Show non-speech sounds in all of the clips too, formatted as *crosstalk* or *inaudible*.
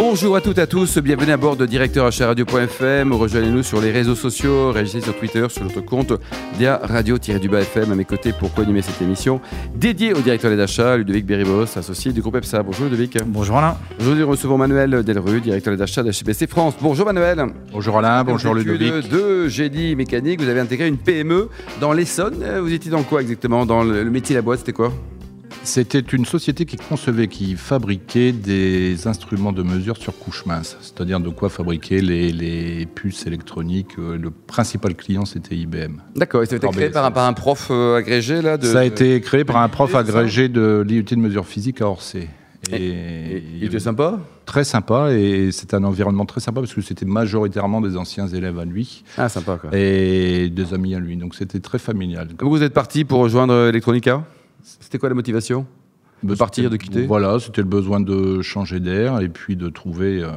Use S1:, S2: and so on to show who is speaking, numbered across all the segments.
S1: Bonjour à toutes et à tous, bienvenue à bord de directeuracharadio.fm. Rejoignez-nous sur les réseaux sociaux, réagissez sur Twitter, sur notre compte Dia Radio-du-Bas FM à mes côtés pour co-animer cette émission dédiée au directeur des achats, Ludovic Beribos, associé du groupe EPSA. Bonjour Ludovic.
S2: Bonjour Alain.
S1: Aujourd'hui, nous recevons Manuel Delru, directeur des achats d'HBC France. Bonjour Manuel.
S2: Bonjour Alain, bonjour
S1: Vous êtes
S2: Ludovic.
S1: De Génie Mécanique, vous avez intégré une PME dans l'Essonne. Vous étiez dans quoi exactement? Dans le le métier de la boîte, c'était quoi?
S2: C'était une société qui concevait, qui fabriquait des instruments de mesure sur couche mince, c'est-à-dire de quoi fabriquer les, les puces électroniques. Euh, Le principal client, c'était IBM.
S1: D'accord, et ça a été créé par un,
S2: c'est-
S1: par un prof euh, agrégé là de,
S2: Ça a été créé par un prof
S1: c'est
S2: agrégé de l'IUT de mesure physique à Orsay.
S1: Et- et il était sympa?
S2: Très sympa, et c'était un environnement très sympa parce que c'était majoritairement des anciens élèves à lui
S1: Ah, sympa quoi.
S2: et des amis à lui. Donc c'était très familial.
S1: Vous êtes parti pour rejoindre Electronica? C'était quoi la motivation De partir, de quitter?
S2: Voilà, c'était le besoin de changer d'air et puis de trouver euh,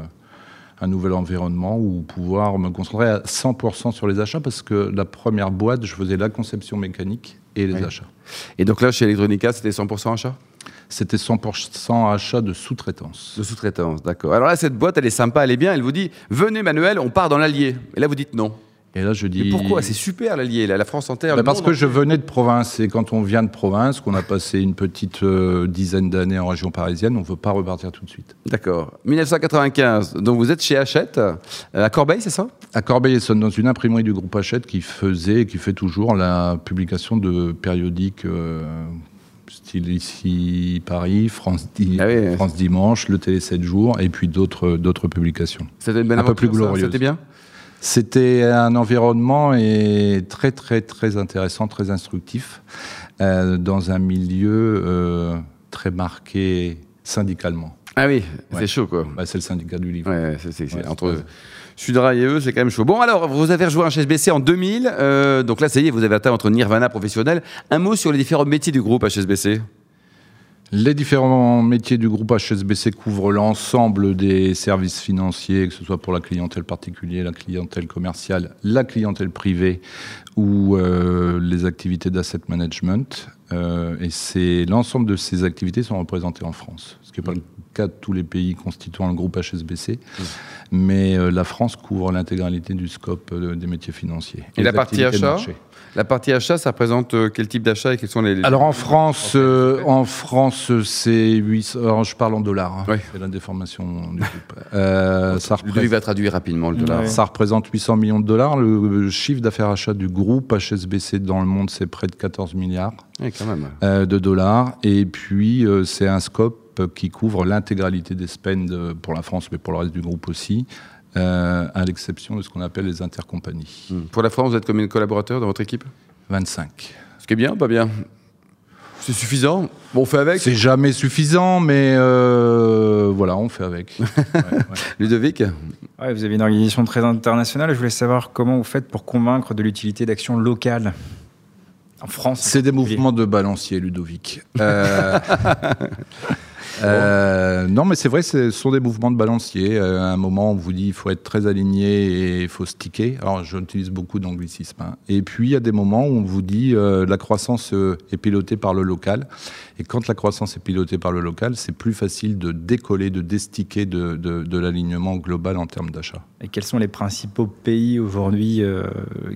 S2: un nouvel environnement où pouvoir me concentrer à 100% sur les achats parce que la première boîte, je faisais la conception mécanique et les
S1: Oui.
S2: achats.
S1: Et donc là, chez Electronica, c'était 100% achat?
S2: C'était 100% achat de sous-traitance.
S1: De sous-traitance, d'accord. Alors là, cette boîte, elle est sympa, elle est bien. Elle vous dit Venez, Manuel, on part dans l'Allier. Et là, vous dites non.
S2: Et là, je dis.
S1: Et pourquoi C'est super l'Allier, la France entière.
S2: Bah,
S1: le
S2: parce
S1: monde
S2: que je venais de province et quand on vient de province, qu'on a passé une petite euh, dizaine d'années en région parisienne, on ne veut pas repartir tout de suite.
S1: D'accord. 1995, donc vous êtes chez Hachette, euh, à Corbeil, c'est ça?
S2: À Corbeil-Essonne, dans une imprimerie du groupe Hachette qui faisait et qui fait toujours la publication de périodiques euh, style ici Paris, France, Di-
S1: Ah oui,
S2: France Dimanche, le Télé 7 jours et puis d'autres publications.
S1: C'était une belle
S2: Un peu plus glorieuse.
S1: C'était bien?
S2: C'était un environnement et très très très intéressant, très instructif euh, dans un milieu euh, très marqué syndicalement.
S1: Ah oui, c'est chaud, quoi.
S2: Bah, c'est le syndicat du livre.
S1: Ouais, c'est,
S2: Ouais,
S1: entre Sudra et eux, c'est quand même chaud. Bon, alors, vous avez rejoint HSBC en 2000. euh, donc là, ça y est, vous avez atteint votre nirvana professionnel. Un mot sur les différents métiers du groupe HSBC
S2: Les différents métiers du groupe HSBC couvrent l'ensemble des services financiers, que ce soit pour la clientèle particulière, la clientèle commerciale, la clientèle privée ou euh, les activités d'asset management. Euh, et l'ensemble de ces activités sont représentées en France, ce qui n'est pas le cas de tous les pays constituant le groupe HSBC. Mais euh, la France couvre l'intégralité du scope euh, des métiers financiers.
S1: Et la partie achat. La partie achat, ça représente euh, quel type d'achat et quels sont les. les-
S2: Alors en France, euh, en France, c'est 800. Alors je parle en dollars. hein.
S1: Oui.
S2: C'est la déformation du groupe. *laughs* Euh, ça, représente,
S1: va traduire rapidement le dollar.
S2: ça représente 800 millions de dollars. Le chiffre d'affaires achat du groupe HSBC dans le monde, c'est près de 14 milliards
S1: Oui, quand même.
S2: euh, de dollars. Et puis euh, c'est un scope qui couvre l'intégralité des spends euh, pour la France, mais pour le reste du groupe aussi. euh, à l'exception de ce qu'on appelle les intercompagnies.
S1: Hmm. Pour la France, vous êtes combien de collaborateurs dans votre équipe?
S2: 25.
S1: Ce qui est bien, pas bien? C'est suffisant on fait avec
S2: C'est jamais suffisant, mais euh, voilà, on fait avec. *laughs* Ouais, ouais.
S1: Ludovic
S3: Ouais, vous avez une organisation très internationale. Je voulais savoir comment vous faites pour convaincre de l'utilité d'actions locales en France.
S2: C'est des mouvements de balancier, Ludovic. Euh, *laughs* euh, non, mais c'est vrai, ce sont des mouvements de balancier. Euh, à un moment, on vous dit il faut être très aligné et il faut sticker. Alors, j'utilise beaucoup d'anglicisme. hein. Et puis, il y a des moments où on vous dit euh, la croissance euh, est pilotée par le local. Et quand la croissance est pilotée par le local, c'est plus facile de décoller, de désticker de, l'alignement global en termes d'achat.
S3: Et quels sont les principaux pays aujourd'hui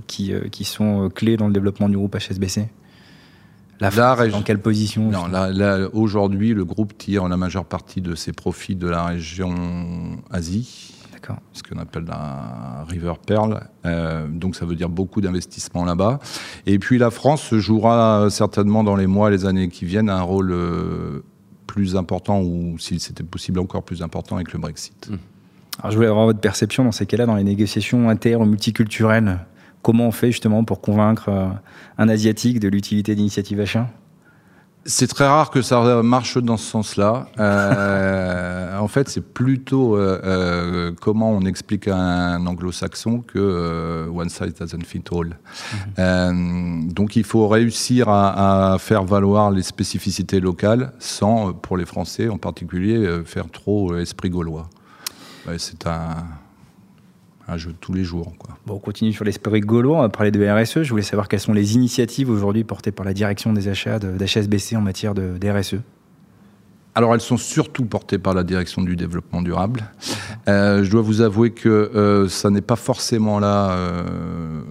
S3: qui, sont clés dans le développement du groupe HSBC La
S2: La
S3: France,
S2: région-
S3: dans quelle position
S2: Non, là, là, aujourd'hui, le groupe tire la majeure partie de ses profits de la région Asie, ce qu'on appelle la River Pearl. Euh, donc, ça veut dire beaucoup d'investissements là-bas. Et puis, la France jouera certainement dans les mois, les années qui viennent, un rôle euh, plus important, ou s'il c'était possible, encore plus important avec le Brexit.
S3: Alors, je voulais avoir votre perception dans ces cas-là, dans les négociations inter ou multiculturelles. Comment on fait justement pour convaincre euh, un Asiatique de l'utilité d'initiative achat
S2: C'est très rare que ça marche dans ce sens-là. Euh, *laughs* en fait, c'est plutôt euh, euh, comment on explique à un anglo-saxon que one size doesn't fit all. Euh, donc, il faut réussir à, à faire valoir les spécificités locales sans, pour les Français en particulier, faire trop esprit gaulois. Ouais, c'est un, un jeu de tous les jours. Quoi.
S3: Bon, on continue sur l'esprit gaulois, on va parler de RSE. Je voulais savoir quelles sont les initiatives aujourd'hui portées par la direction des achats d'HSBC en matière de, de RSE.
S2: Alors elles sont surtout portées par la direction du développement durable. Euh, je dois vous avouer que euh, ça n'est pas forcément là euh,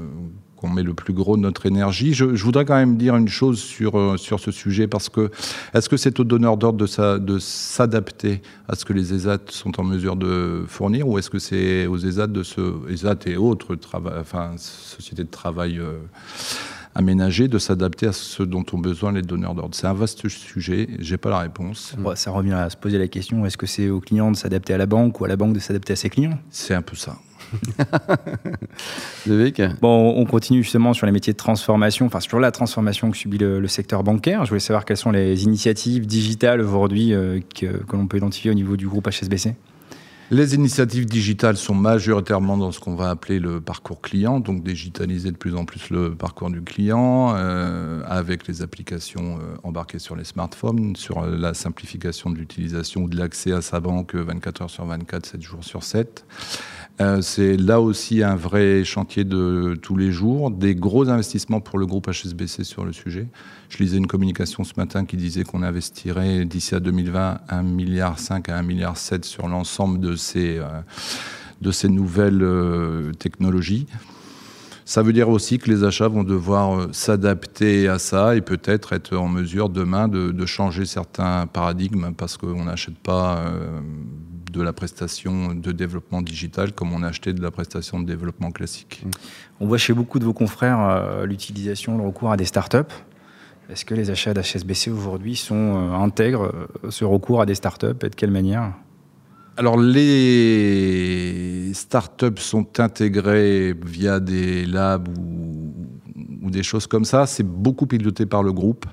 S2: qu'on met le plus gros de notre énergie. Je, je, voudrais quand même dire une chose sur, euh, sur ce sujet parce que est-ce que c'est au donneur d'ordre de s'adapter à ce que les ESAT sont en mesure de fournir ou est-ce que c'est aux ESAT de se ESAT et autres enfin, sociétés de travail euh, aménager, de s'adapter à ce dont ont besoin les donneurs d'ordre? C'est un vaste sujet, j'ai pas la réponse.
S3: Bon, ça revient à se poser la question est-ce que c'est aux clients de s'adapter à la banque ou à la banque de s'adapter à ses clients?
S2: C'est un peu ça. *laughs*
S3: bon, on continue justement sur les métiers de transformation, enfin sur la transformation que subit le, secteur bancaire. Je voulais savoir quelles sont les initiatives digitales aujourd'hui euh, que l'on peut identifier au niveau du groupe HSBC.
S2: Les initiatives digitales sont majoritairement dans ce qu'on va appeler le parcours client, donc digitaliser de plus en plus le parcours du client euh, avec les applications euh, embarquées sur les smartphones, sur euh, la simplification de l'utilisation ou de l'accès à sa banque 24 heures sur 24, 7 jours sur 7. Euh, c'est là aussi un vrai chantier de tous les jours, des gros investissements pour le groupe HSBC sur le sujet. Je lisais une communication ce matin qui disait qu'on investirait d'ici à 2020 1,5 milliard à 1,7 milliard sur l'ensemble de euh, de ces nouvelles euh, technologies. Ça veut dire aussi que les achats vont devoir s'adapter à ça et peut-être être en mesure demain de, changer certains paradigmes parce qu'on n'achète pas euh, de la prestation de développement digital comme on a acheté de la prestation de développement classique.
S3: On voit chez beaucoup de vos confrères euh, l'utilisation, le recours à des startups. Est-ce que les achats d'HSBC aujourd'hui sont euh, euh, ce recours à des startups et de quelle manière?
S2: Alors les startups sont intégrées via des labs ou, ou des choses comme ça. C'est beaucoup piloté par le groupe.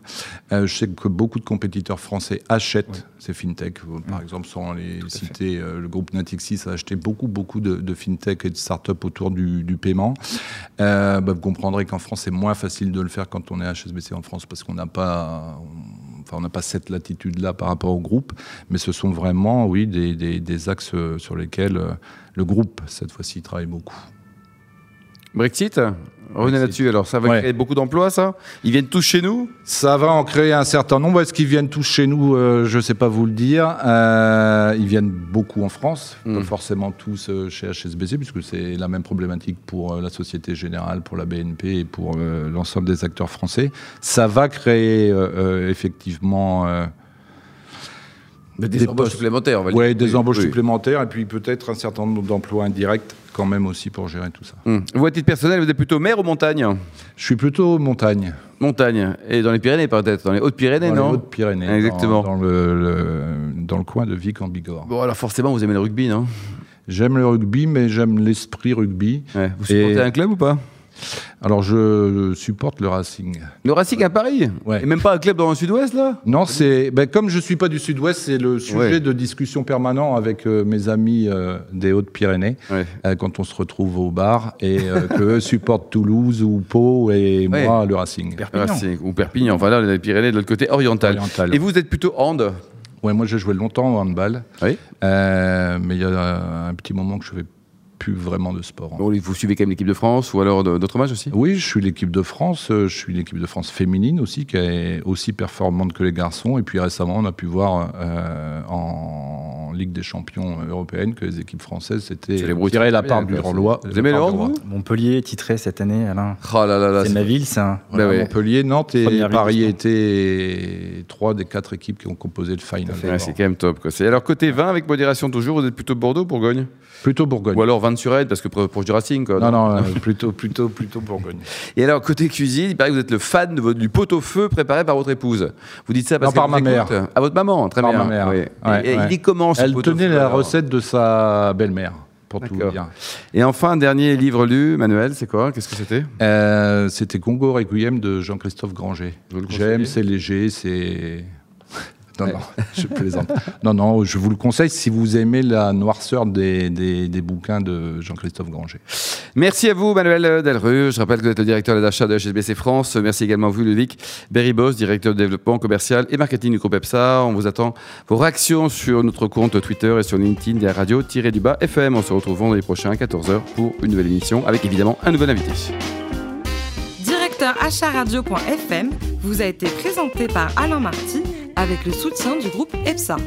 S2: Euh, je sais que beaucoup de compétiteurs français achètent ouais. ces fintech. Par exemple, sans les Tout citer, euh, le groupe Natixis a acheté beaucoup, beaucoup de, de fintech et de startups autour du, du paiement. Euh, bah, vous comprendrez qu'en France, c'est moins facile de le faire quand on est HSBC en France parce qu'on n'a pas... On, n'a pas cette latitude-là par rapport au groupe, mais ce sont vraiment, oui, des axes sur lesquels euh, le groupe, cette fois-ci, travaille beaucoup.
S1: Brexit Revenez là-dessus. Alors, ça va ouais. créer beaucoup d'emplois, ça? Ils viennent tous chez nous?
S2: Ça va en créer un certain nombre. Est-ce qu'ils viennent tous chez nous? Euh, Je ne sais pas vous le dire. Euh, ils viennent beaucoup en France, pas forcément tous euh, chez HSBC, puisque c'est la même problématique pour la Société Générale, pour la BNP et pour l'ensemble des acteurs français. Ça va créer effectivement
S1: des, des embauches postes, supplémentaires, on va
S2: ouais,
S1: dire.
S2: des oui, embauches oui. supplémentaires et puis peut-être un certain nombre d'emplois indirects quand même aussi pour gérer tout ça.
S1: Hum. Vous, à titre personnel, vous êtes plutôt mer ou montagne?
S2: Je suis plutôt montagne.
S1: Montagne. Et dans les Pyrénées, peut-être? Dans les Hautes-Pyrénées, non
S2: Dans les Hautes-Pyrénées.
S1: Exactement.
S2: Dans, dans le, le, dans le coin de Vic en Bigorre.
S1: Bon, alors forcément, vous aimez le rugby, non?
S2: J'aime le rugby, mais j'aime l'esprit rugby.
S1: Ouais. Vous supportez et... un club ou pas?
S2: Alors, je supporte le Racing.
S1: Le Racing à Paris
S2: ouais.
S1: Et même pas un club dans le sud-ouest, là?
S2: Non, c'est. Ben, comme je ne suis pas du sud-ouest, c'est le sujet ouais. de discussion permanent avec euh, mes amis euh, des Hautes-Pyrénées, ouais. euh, quand on se retrouve au bar, et euh, *laughs* qu'eux supportent Toulouse ou Pau, et moi, le Racing.
S1: Perpignan. Racing, ou Perpignan, voilà, les Pyrénées de l'autre côté oriental.
S2: oriental.
S1: Et vous êtes plutôt hand?
S2: Ouais, moi j'ai joué longtemps au handball.
S1: Oui.
S2: Euh, mais il y a un petit moment que je ne fais plus vraiment de sport.
S1: Bon, vous suivez quand même l'équipe de France ou alors d'autres matchs aussi?
S2: Oui, je suis l'équipe de France. Je suis l'équipe de France féminine aussi, qui est aussi performante que les garçons. Et puis récemment, on a pu voir euh, en Ligue des champions européenne que les équipes françaises s'étaient tirées la part du roi.
S1: Vous aimez le
S3: Montpellier titré cette année, Alain.
S1: Oh là là là,
S3: c'est ma ville, ça.
S2: Voilà, ouais. Montpellier, Nantes et Première Paris étaient trois des quatre équipes qui ont composé le final.
S1: Ouais, c'est quand même top. Quoi. Alors côté 20 avec modération toujours, vous êtes plutôt Bordeaux, Bourgogne?
S2: Plutôt Bourgogne.
S1: Ou alors 20 sur Aide, parce que proche du Racing. Quoi,
S2: non, non, non *laughs* plutôt, plutôt, plutôt Bourgogne.
S1: Et alors, côté cuisine, il paraît que vous êtes le fan de votre, du pot-au-feu préparé par votre épouse. Vous dites ça parce
S2: non, par ma mère.
S1: À votre maman, très
S2: par
S1: bien.
S2: ma mère.
S1: Oui.
S2: Ouais,
S1: et,
S2: ouais.
S1: il est comment ce
S2: Elle tenait la recette de sa belle-mère. Pour tout dire.
S1: Et enfin, dernier livre lu, Manuel, c'est quoi? Qu'est-ce que c'était?
S2: Euh, C'était Congo Requiem de Jean-Christophe Granger. J'aime, c'est léger, c'est non, non, *laughs* je plaisante. non, non, je vous le conseille si vous aimez la noirceur des, des, des bouquins de Jean-Christophe Granger.
S1: Merci à vous, Manuel Delru. Je rappelle que vous êtes le directeur d'achat de HSBC France. Merci également à vous, Ludovic Berrybos, directeur de développement commercial et marketing du groupe EPSA. On vous attend vos réactions sur notre compte Twitter et sur LinkedIn des radios-du-bas FM. On se retrouve vendredi prochain à 14h pour une nouvelle émission avec évidemment un nouvel invité.
S4: Directeur acharadio.fm vous a été présenté par Alain Marty avec le soutien du groupe EPSA.